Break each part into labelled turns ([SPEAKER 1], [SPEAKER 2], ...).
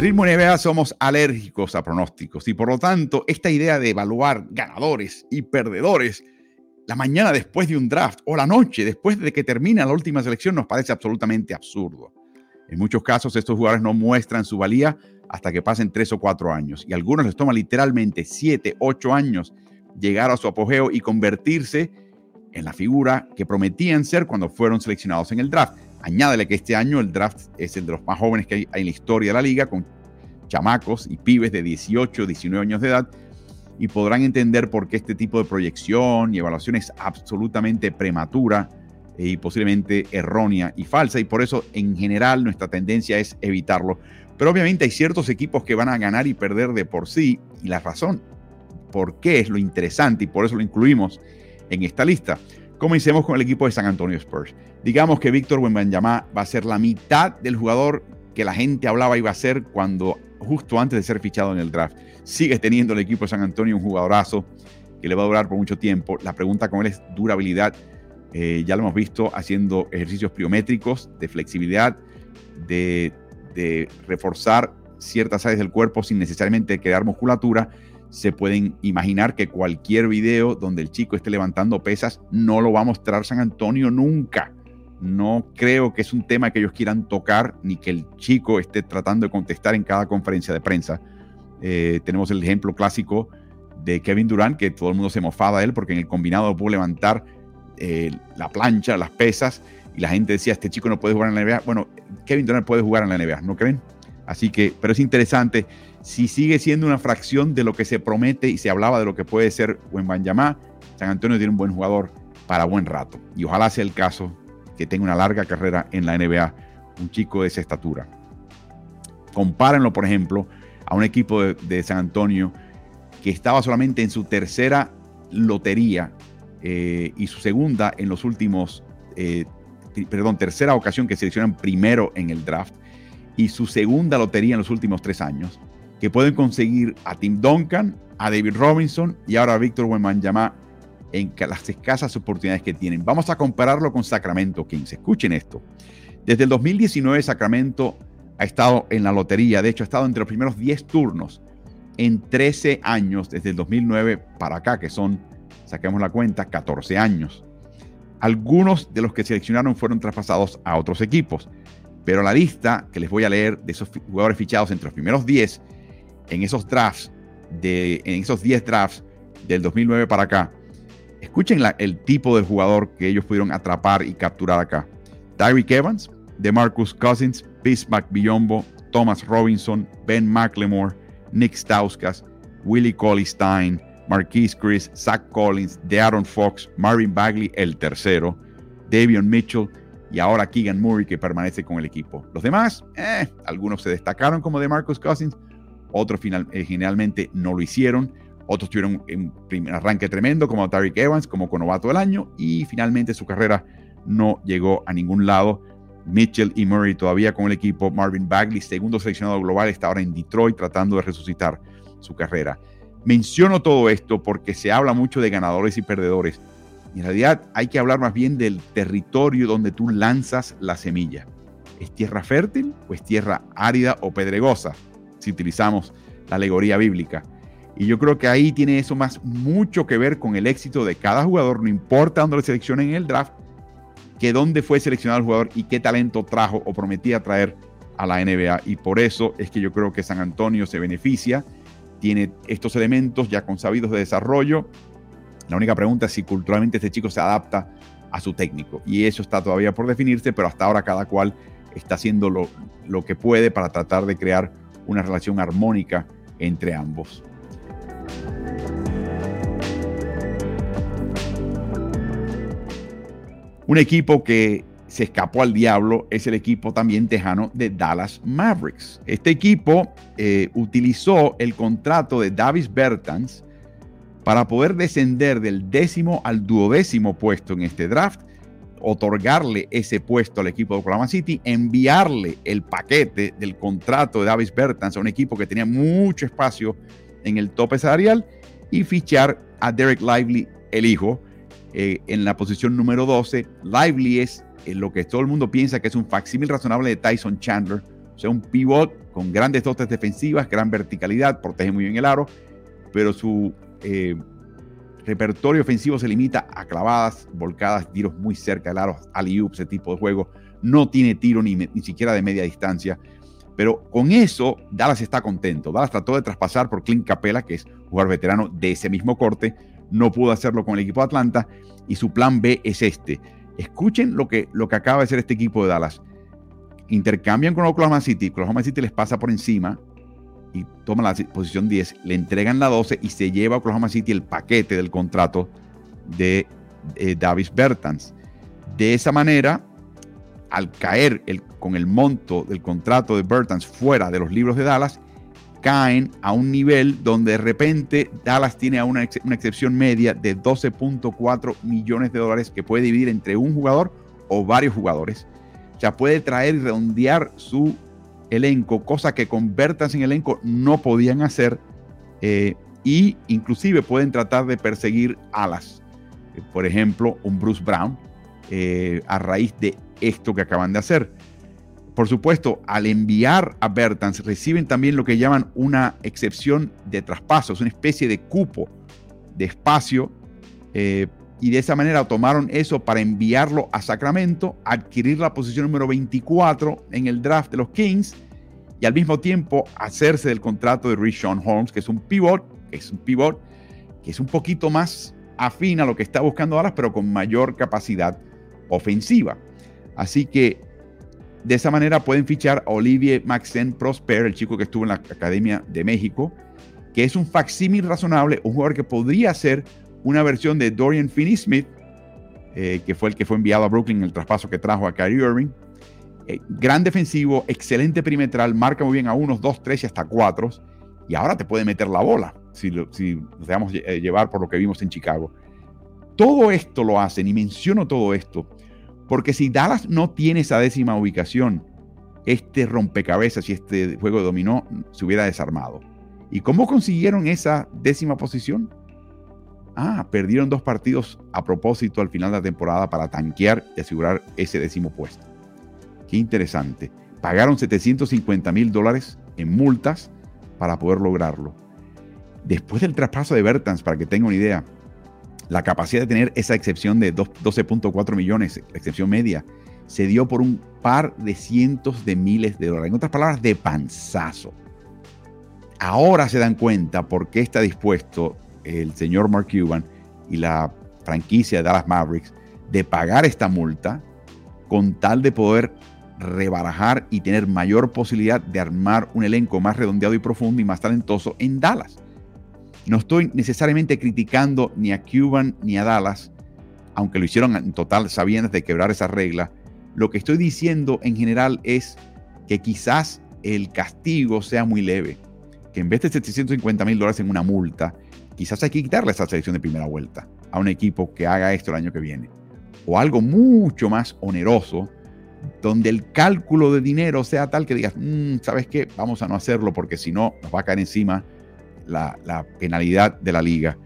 [SPEAKER 1] Ritmo NBA somos alérgicos a pronósticos y por lo tanto esta idea de evaluar ganadores y perdedores la mañana después de un draft o la noche después de que termina la última selección nos parece absolutamente absurdo. En muchos casos estos jugadores no muestran su valía hasta que pasen tres o cuatro años y a algunos les toma literalmente siete, ocho años llegar a su apogeo y convertirse en la figura que prometían ser cuando fueron seleccionados en el draft. Añádele que este año el draft es el de los más jóvenes que hay en la historia de la liga, con chamacos y pibes de 18, 19 años de edad, y podrán entender por qué este tipo de proyección y evaluación es absolutamente prematura y posiblemente errónea y falsa, y por eso en general nuestra tendencia es evitarlo. Pero obviamente hay ciertos equipos que van a ganar y perder de por sí, y la razón por qué es lo interesante, y por eso lo incluimos en esta lista. Comencemos con el equipo de San Antonio Spurs. Digamos que Víctor Wembanyama va a ser la mitad del jugador que la gente hablaba iba a ser cuando justo antes de ser fichado en el draft. Sigue teniendo el equipo San Antonio un jugadorazo que le va a durar por mucho tiempo. La pregunta con él es durabilidad. Eh, ya lo hemos visto haciendo ejercicios pliométricos de flexibilidad, de, de reforzar ciertas áreas del cuerpo sin necesariamente crear musculatura se pueden imaginar que cualquier video donde el chico esté levantando pesas no lo va a mostrar San Antonio nunca. No creo que es un tema que ellos quieran tocar ni que el chico esté tratando de contestar en cada conferencia de prensa. Eh, tenemos el ejemplo clásico de Kevin Durant, que todo el mundo se mofaba de él porque en el combinado pudo levantar eh, la plancha, las pesas, y la gente decía, este chico no puede jugar en la NBA. Bueno, Kevin Durant puede jugar en la NBA, ¿no creen? Así que, pero es interesante si sigue siendo una fracción de lo que se promete y se hablaba de lo que puede ser Wembanyama, San Antonio tiene un buen jugador para buen rato. Y ojalá sea el caso que tenga una larga carrera en la NBA, un chico de esa estatura. Compárenlo, por ejemplo, a un equipo de, San Antonio que estaba solamente en su tercera lotería eh, y su segunda en los últimos, eh, perdón, tercera ocasión que seleccionan primero en el draft y su segunda lotería en los últimos tres años que pueden conseguir a Tim Duncan, a David Robinson y ahora a Víctor Wembanyama en las escasas oportunidades que tienen. Vamos a compararlo con Sacramento Kings. Escuchen esto. Desde el 2019 Sacramento ha estado en la lotería, de hecho ha estado entre los primeros 10 turnos en 13 años desde el 2009 para acá, que son, saquemos la cuenta, 14 años. Algunos de los que seleccionaron fueron traspasados a otros equipos, pero la lista que les voy a leer de esos jugadores fichados entre los primeros 10 en esos drafts, de, en esos 10 drafts del 2009 para acá, escuchen el tipo de jugador que ellos pudieron atrapar y capturar acá. Tyreek Evans, DeMarcus Cousins, Bismack Biombo, Thomas Robinson, Ben McLemore, Nick Stauskas, Willie Colley Stein, Marquise Chris, Zach Collins, De'Aaron Fox, Marvin Bagley, el tercero, Davion Mitchell y ahora Keegan Murray que permanece con el equipo. Los demás, eh, algunos se destacaron como DeMarcus Cousins, otros final, eh, generalmente no lo hicieron, otros tuvieron un arranque tremendo como Tariq Evans, como con novato del año, y finalmente su carrera no llegó a ningún lado. Mitchell y Murray todavía con el equipo, Marvin Bagley, segundo seleccionado global, está ahora en Detroit tratando de resucitar su carrera. Menciono todo esto porque se habla mucho de ganadores y perdedores. En realidad hay que hablar más bien del territorio donde tú lanzas la semilla. ¿Es tierra fértil o es tierra árida o pedregosa? si utilizamos la alegoría bíblica. Y yo creo que ahí tiene eso más mucho que ver con el éxito de cada jugador, no importa dónde lo seleccionen en el draft, que dónde fue seleccionado el jugador y qué talento trajo o prometía traer a la NBA. Y por eso es que yo creo que San Antonio se beneficia, tiene estos elementos ya consabidos de desarrollo. La única pregunta es si culturalmente este chico se adapta a su técnico. Y eso está todavía por definirse, pero hasta ahora cada cual está haciendo lo, lo que puede para tratar de crear una relación armónica entre ambos. Un equipo que se escapó al diablo es el equipo también tejano de Dallas Mavericks. Este equipo eh, utilizó el contrato de Davis Bertans para poder descender del décimo al duodécimo puesto en este draft otorgarle ese puesto al equipo de Oklahoma City, enviarle el paquete del contrato de Davis Bertans a un equipo que tenía mucho espacio en el tope salarial y fichar a Derek Lively, el hijo, eh, en la posición número 12. Lively es lo que todo el mundo piensa que es un facsímil razonable de Tyson Chandler, o sea, un pivot con grandes dotes defensivas, gran verticalidad, protege muy bien el aro, pero su eh, repertorio ofensivo se limita a clavadas, volcadas, tiros muy cerca del aro, alley ese tipo de juego. No tiene tiro ni, ni siquiera de media distancia. Pero con eso, Dallas está contento. Dallas trató de traspasar por Clint Capela, que es jugador veterano de ese mismo corte. No pudo hacerlo con el equipo de Atlanta. Y su plan B es este. Escuchen lo que, lo que acaba de hacer este equipo de Dallas. Intercambian con Oklahoma City. Oklahoma City les pasa por encima y toma la posición 10. Le entregan la 12 y se lleva a Oklahoma City el paquete del contrato de Davis Bertans. De esa manera, al caer con el monto del contrato de Bertans fuera de los libros de Dallas, caen a un nivel donde de repente Dallas tiene una, una excepción media de 12.4 millones de dólares que puede dividir entre un jugador o varios jugadores. O sea, puede traer y redondear su elenco, cosa que con Bertans en elenco no podían hacer. Eh, y inclusive pueden tratar de perseguir alas. Eh, por ejemplo, un Bruce Brown eh, a raíz de esto que acaban de hacer. Por supuesto, al enviar a Bertans, reciben también lo que llaman una excepción de traspaso, es una especie de cupo de espacio, eh, y de esa manera tomaron eso para enviarlo a Sacramento, adquirir la posición número 24 en el draft de los Kings, y al mismo tiempo hacerse del contrato de Rishon Holmes, que es un pivot, que es un pivot que es un poquito más afín a lo que está buscando Dallas, pero con mayor capacidad ofensiva. Así que de esa manera pueden fichar a Olivier Maxen Prosper, el chico que estuvo en la Academia de México, que es un facsímil razonable, un jugador que podría ser una versión de Dorian Finney-Smith, eh, que fue el que fue enviado a Brooklyn en el traspaso que trajo a Kyrie Irving. Eh, gran defensivo, excelente perimetral, marca muy bien a unos, dos, tres y hasta cuatro. Y ahora te puede meter la bola si, si nos dejamos eh, llevar por lo que vimos en Chicago. Todo esto lo hacen, y menciono todo esto, porque si Dallas no tiene esa décima ubicación, este rompecabezas y este juego de dominó se hubiera desarmado. ¿Y cómo consiguieron esa décima posición? Ah, perdieron dos partidos a propósito al final de la temporada para tanquear y asegurar ese décimo puesto. Qué interesante. Pagaron 750 mil dólares en multas para poder lograrlo. Después del traspaso de Bertans, para que tengan una idea, la capacidad de tener esa excepción de 12.4 millones, excepción media, se dio por un par de cientos de miles de dólares. En otras palabras, de panzazo. Ahora se dan cuenta por qué está dispuesto el señor Mark Cuban y la franquicia de Dallas Mavericks de pagar esta multa con tal de poder rebarajar y tener mayor posibilidad de armar un elenco más redondeado y profundo y más talentoso en Dallas. No estoy necesariamente criticando ni a Cuban ni a Dallas, aunque lo hicieron en total sabiendo de quebrar esa regla. Lo que estoy diciendo en general es que quizás el castigo sea muy leve, que en vez de 750 mil dólares en una multa, quizás hay que quitarle esa selección de primera vuelta a un equipo que haga esto el año que viene. O algo mucho más oneroso, donde el cálculo de dinero sea tal que digas, mm, ¿sabes qué? Vamos a no hacerlo porque si no nos va a caer encima la, penalidad de la liga.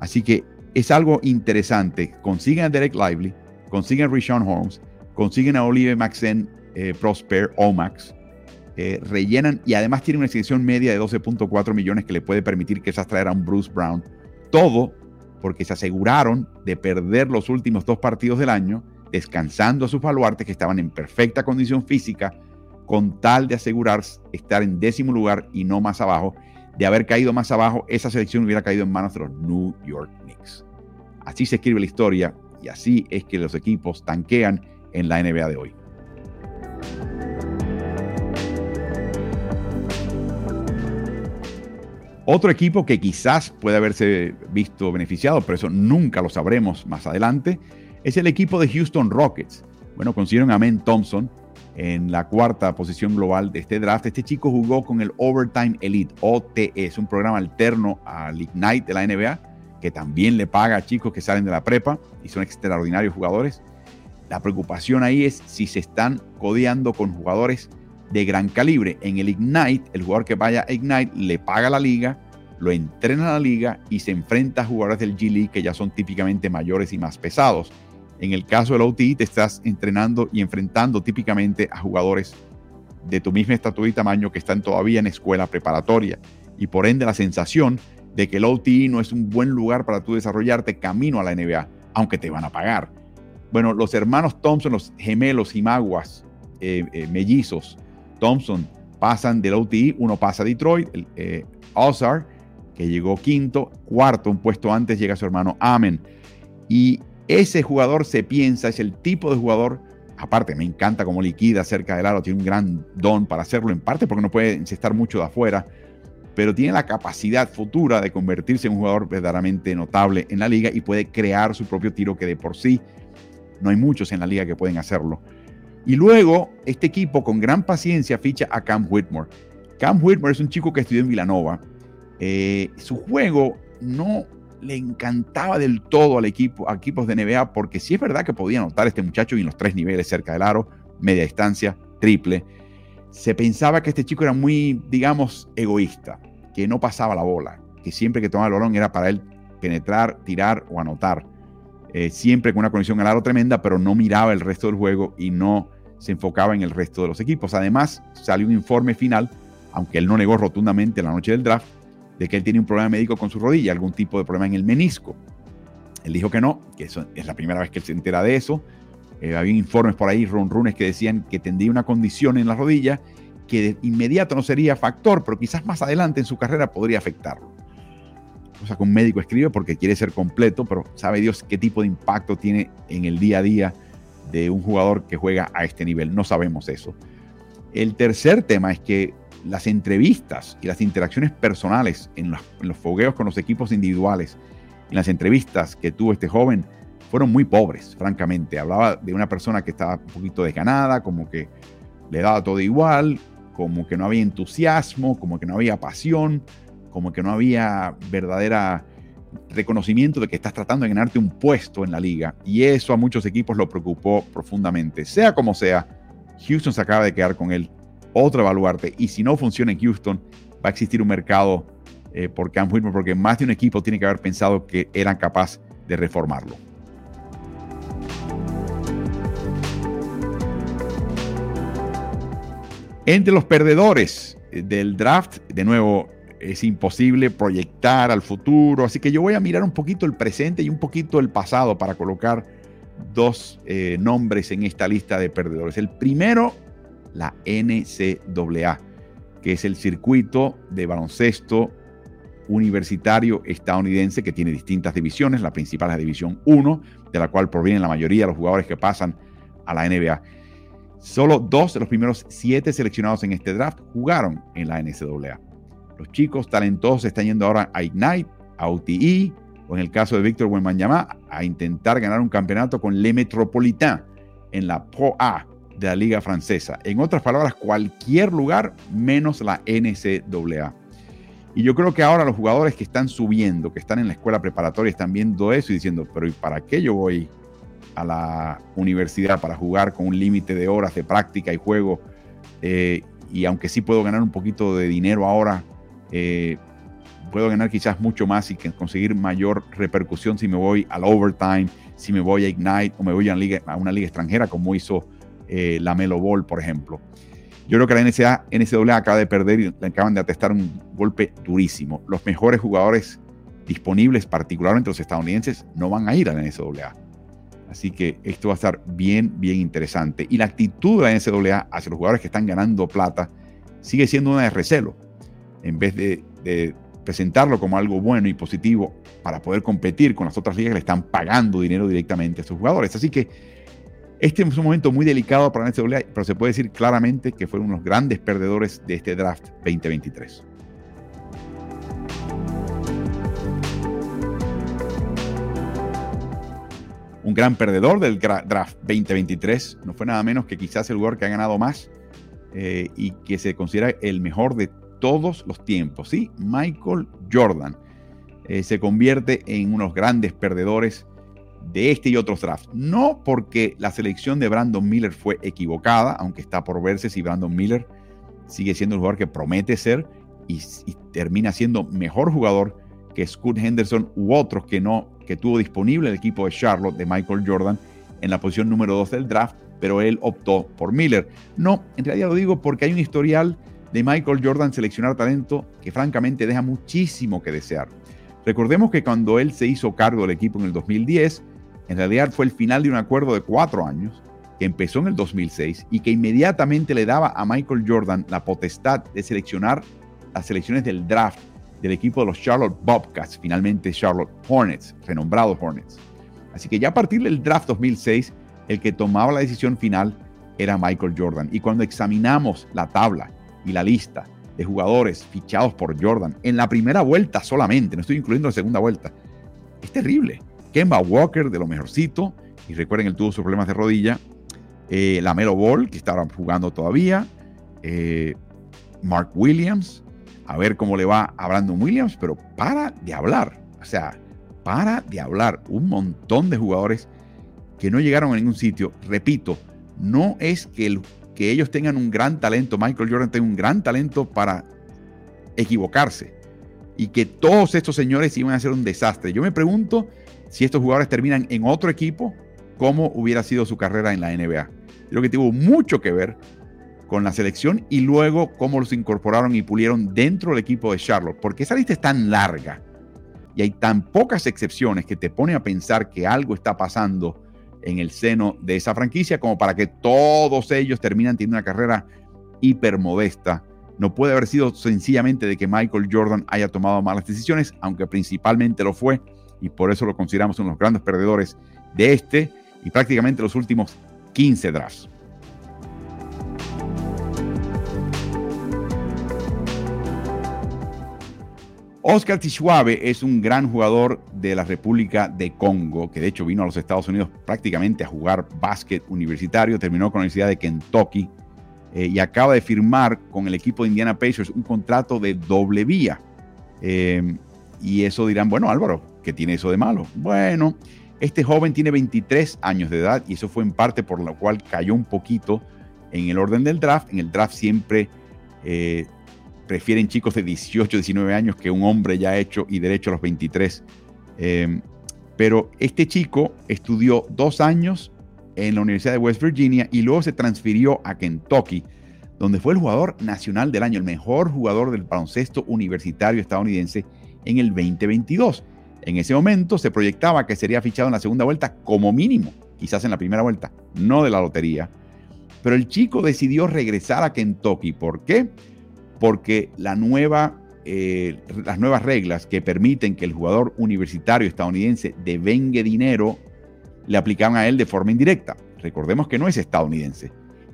[SPEAKER 1] Así que es algo interesante. Consiguen a Derek Lively, consiguen a Rishon Holmes, consiguen a Olive Maxen eh, Prosper o Max, eh, rellenan y además tienen una extensión media de 12.4 millones que le puede permitir que esas traer a un Bruce Brown. Todo porque se aseguraron de perder los últimos dos partidos del año, descansando a sus baluartes que estaban en perfecta condición física, con tal de asegurar estar en décimo lugar y no más abajo de haber caído más abajo, esa selección hubiera caído en manos de los New York Knicks. Así se escribe la historia y así es que los equipos tanquean en la NBA de hoy. Otro equipo que quizás puede haberse visto beneficiado, pero eso nunca lo sabremos más adelante, es el equipo de Houston Rockets. Bueno, consiguieron a Men Thompson, en la cuarta posición global de este draft. Este chico jugó con el Overtime Elite, OTE, es un programa alterno al Ignite de la NBA, que también le paga a chicos que salen de la prepa y son extraordinarios jugadores. La preocupación ahí es si se están codeando con jugadores de gran calibre. En el Ignite, el jugador que vaya a Ignite le paga la liga, lo entrena a la liga y se enfrenta a jugadores del G League que ya son típicamente mayores y más pesados. En el caso del OTI, te estás entrenando y enfrentando típicamente a jugadores de tu misma estatura y tamaño que están todavía en escuela preparatoria y por ende la sensación de que el OTI no es un buen lugar para tú desarrollarte camino a la NBA, aunque te van a pagar. Bueno, los hermanos Thompson, los gemelos y maguas, eh, eh, mellizos, Thompson, pasan del OTI, uno pasa a Detroit, el, eh, Ozar, que llegó quinto, cuarto, un puesto antes llega su hermano Amen. Y ese jugador se piensa, es el tipo de jugador, aparte me encanta como liquida cerca del aro, tiene un gran don para hacerlo, en parte porque no puede estar mucho de afuera, pero tiene la capacidad futura de convertirse en un jugador verdaderamente notable en la liga y puede crear su propio tiro que de por sí no hay muchos en la liga que pueden hacerlo. Y luego este equipo con gran paciencia ficha a Cam Whitmore. Cam Whitmore es un chico que estudió en Villanova. Eh, su juego no le encantaba del todo al equipo, a equipos de NBA porque sí es verdad que podía anotar este muchacho en los tres niveles cerca del aro, media distancia, triple se pensaba que este chico era muy, digamos, egoísta, que no pasaba la bola, que siempre que tomaba el balón era para él penetrar, tirar o anotar. Eh, siempre con una conexión al aro tremenda, pero no miraba el resto del juego y no se enfocaba en el resto de los equipos. Además, salió un informe final, aunque él no negó rotundamente la noche del draft, de que él tiene un problema médico con su rodilla, algún tipo de problema en el menisco. Él dijo que no, que eso es la primera vez que él se entera de eso, eh, había informes por ahí, ronrunes, que decían que tendría una condición en la rodilla que de inmediato no sería factor, pero quizás más adelante en su carrera podría afectarlo. Cosa que un médico escribe porque quiere ser completo, pero sabe Dios qué tipo de impacto tiene en el día a día de un jugador que juega a este nivel. No sabemos eso. El tercer tema es que las entrevistas y las interacciones personales en los, fogueos con los equipos individuales, en las entrevistas que tuvo este joven, fueron muy pobres, francamente. Hablaba de una persona que estaba un poquito desganada, como que le daba todo igual, como que no había entusiasmo, como que no había pasión, como que no había verdadera reconocimiento de que estás tratando de ganarte un puesto en la liga. Y eso a muchos equipos lo preocupó profundamente. Sea como sea, Houston se acaba de quedar con él. Otro evaluarte. Y si no funciona en Houston, va a existir un mercado eh, por Cam Whitmer, porque más de un equipo tiene que haber pensado que eran capaz de reformarlo. Entre los perdedores del draft, de nuevo, es imposible proyectar al futuro, así que yo voy a mirar un poquito el presente y un poquito el pasado para colocar dos eh, nombres en esta lista de perdedores. El primero, la NCAA, que es el circuito de baloncesto universitario estadounidense que tiene distintas divisiones. La principal es la División 1, de la cual provienen la mayoría de los jugadores que pasan a la NBA. Solo dos de los primeros siete seleccionados en este draft jugaron en la NCAA. Los chicos talentosos están yendo ahora a Ignite, a UTI, o en el caso de Víctor Wembanyama, a intentar ganar un campeonato con Le Metropolitain en la Pro A de la Liga Francesa. En otras palabras, cualquier lugar menos la NCAA. Y yo creo que ahora los jugadores que están subiendo, que están en la escuela preparatoria, están viendo eso y diciendo, pero ¿y para qué yo voy a la universidad para jugar con un límite de horas de práctica y juego. Eh, y aunque sí puedo ganar un poquito de dinero ahora, eh, puedo ganar quizás mucho más y conseguir mayor repercusión si me voy al overtime, si me voy a Ignite o me voy liga, a una liga extranjera como hizo eh, la Melo Ball, por ejemplo. Yo creo que la NCAA, NCAA acaba de perder y le acaban de atestar un golpe durísimo. Los mejores jugadores disponibles, particularmente los estadounidenses, no van a ir a la NCAA. Así que esto va a estar bien, bien interesante. Y la actitud de la NCAA hacia los jugadores que están ganando plata sigue siendo una de recelo. En vez de, presentarlo como algo bueno y positivo para poder competir con las otras ligas que le están pagando dinero directamente a sus jugadores. Así que este es un momento muy delicado para la NCAA, pero se puede decir claramente que fueron unos grandes perdedores de este draft 2023. un gran perdedor del draft 2023. No fue nada menos que quizás el jugador que ha ganado más eh, y que se considera el mejor de todos los tiempos. ¿sí? Michael Jordan eh, se convierte en unos grandes perdedores de este y otros drafts. No porque la selección de Brandon Miller fue equivocada, aunque está por verse si Brandon Miller sigue siendo el jugador que promete ser y, termina siendo mejor jugador que Scott Henderson u otros que no que tuvo disponible el equipo de Charlotte de Michael Jordan en la posición número 2 del draft, pero él optó por Miller. No, en realidad lo digo porque hay un historial de Michael Jordan seleccionar talento que francamente deja muchísimo que desear. Recordemos que cuando él se hizo cargo del equipo en el 2010, en realidad fue el final de un acuerdo de cuatro años que empezó en el 2006 y que inmediatamente le daba a Michael Jordan la potestad de seleccionar las selecciones del draft del equipo de los Charlotte Bobcats, finalmente Charlotte Hornets, renombrados Hornets. Así que ya a partir del draft 2006, el que tomaba la decisión final era Michael Jordan. Y cuando examinamos la tabla y la lista de jugadores fichados por Jordan en la primera vuelta solamente, no estoy incluyendo la segunda vuelta, es terrible. Kemba Walker de lo mejorcito, y recuerden, él tuvo sus problemas de rodilla. Eh, la Melo Ball, que estaba jugando todavía. Eh, Mark Williams, a ver cómo le va a Brandon Williams, pero para de hablar. O sea, para de hablar. Un montón de jugadores que no llegaron a ningún sitio. Repito, no es que, que ellos tengan un gran talento, Michael Jordan tenga un gran talento para equivocarse y que todos estos señores iban a ser un desastre. Yo me pregunto si estos jugadores terminan en otro equipo, cómo hubiera sido su carrera en la NBA. Creo que tuvo mucho que ver con la selección y luego cómo los incorporaron y pulieron dentro del equipo de Charlotte, porque esa lista es tan larga y hay tan pocas excepciones que te pone a pensar que algo está pasando en el seno de esa franquicia como para que todos ellos terminan teniendo una carrera hipermodesta. No puede haber sido sencillamente de que Michael Jordan haya tomado malas decisiones, aunque principalmente lo fue, y por eso lo consideramos uno de los grandes perdedores de este y prácticamente los últimos 15 drafts. Oscar Tishwabe es un gran jugador de la República de Congo, que de hecho vino a los Estados Unidos prácticamente a jugar básquet universitario, terminó con la Universidad de Kentucky eh, y acaba de firmar con el equipo de Indiana Pacers un contrato de doble vía. Eh, y eso dirán, bueno Álvaro, ¿qué tiene eso de malo? Bueno, este joven tiene 23 años de edad y eso fue en parte por lo cual cayó un poquito en el orden del draft. En el draft siempre... Eh, prefieren chicos de 18, 19 años que un hombre ya hecho y derecho a los 23. Em, pero este chico estudió dos años en la Universidad de West Virginia y luego se transfirió a Kentucky, donde fue el jugador nacional del año, el mejor jugador del baloncesto universitario estadounidense en el 2022. En ese momento se proyectaba que sería fichado en la segunda vuelta como mínimo, quizás en la primera vuelta, no de la lotería. Pero el chico decidió regresar a Kentucky. ¿Por qué? porque la nueva, eh, las nuevas reglas que permiten que el jugador universitario estadounidense devengue dinero le aplicaban a él de forma indirecta. Recordemos que no es estadounidense.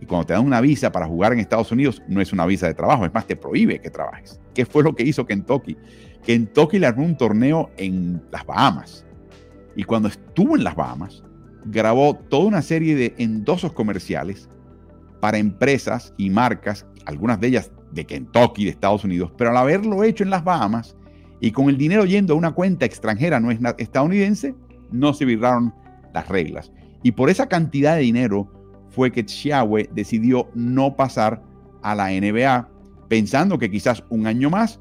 [SPEAKER 1] Y cuando te dan una visa para jugar en Estados Unidos, no es una visa de trabajo, es más, te prohíbe que trabajes. ¿Qué fue lo que hizo Kentucky? Kentucky le armó un torneo en las Bahamas. Y cuando estuvo en las Bahamas, grabó toda una serie de endosos comerciales para empresas y marcas, algunas de ellas de Kentucky, de Estados Unidos, pero al haberlo hecho en las Bahamas y con el dinero yendo a una cuenta extranjera no es estadounidense, no se virraron las reglas. Y por esa cantidad de dinero fue que Xiaowe decidió no pasar a la NBA, pensando que quizás un año más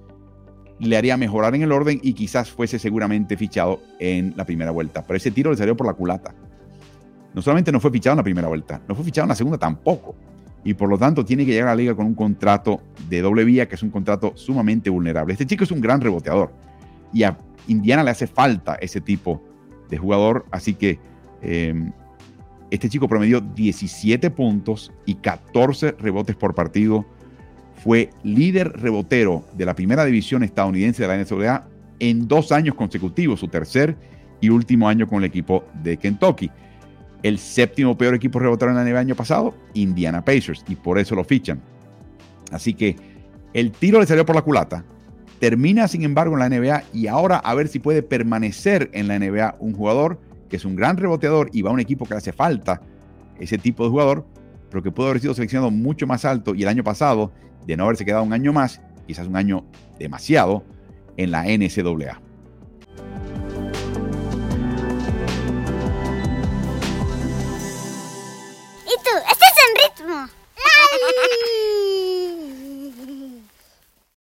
[SPEAKER 1] le haría mejorar en el orden y quizás fuese seguramente fichado en la primera vuelta. Pero ese tiro le salió por la culata. No solamente no fue fichado en la primera vuelta, no fue fichado en la segunda tampoco y por lo tanto tiene que llegar a la liga con un contrato de doble vía, que es un contrato sumamente vulnerable. Este chico es un gran reboteador y a Indiana le hace falta ese tipo de jugador, así que em, este chico promedió 17 puntos y 14 rebotes por partido. Fue líder rebotero de la primera división estadounidense de la NCAA en dos años consecutivos, su tercer y último año con el equipo de Kentucky el séptimo peor equipo rebotero en la NBA año pasado, Indiana Pacers, y por eso lo fichan. Así que el tiro le salió por la culata. Termina, sin embargo, en la NBA y ahora a ver si puede permanecer en la NBA un jugador que es un gran reboteador y va a un equipo que le hace falta ese tipo de jugador, pero que pudo haber sido seleccionado mucho más alto y el año pasado, de no haberse quedado un año más, quizás un año demasiado, en la NCAA.
[SPEAKER 2] tú, estás en ritmo.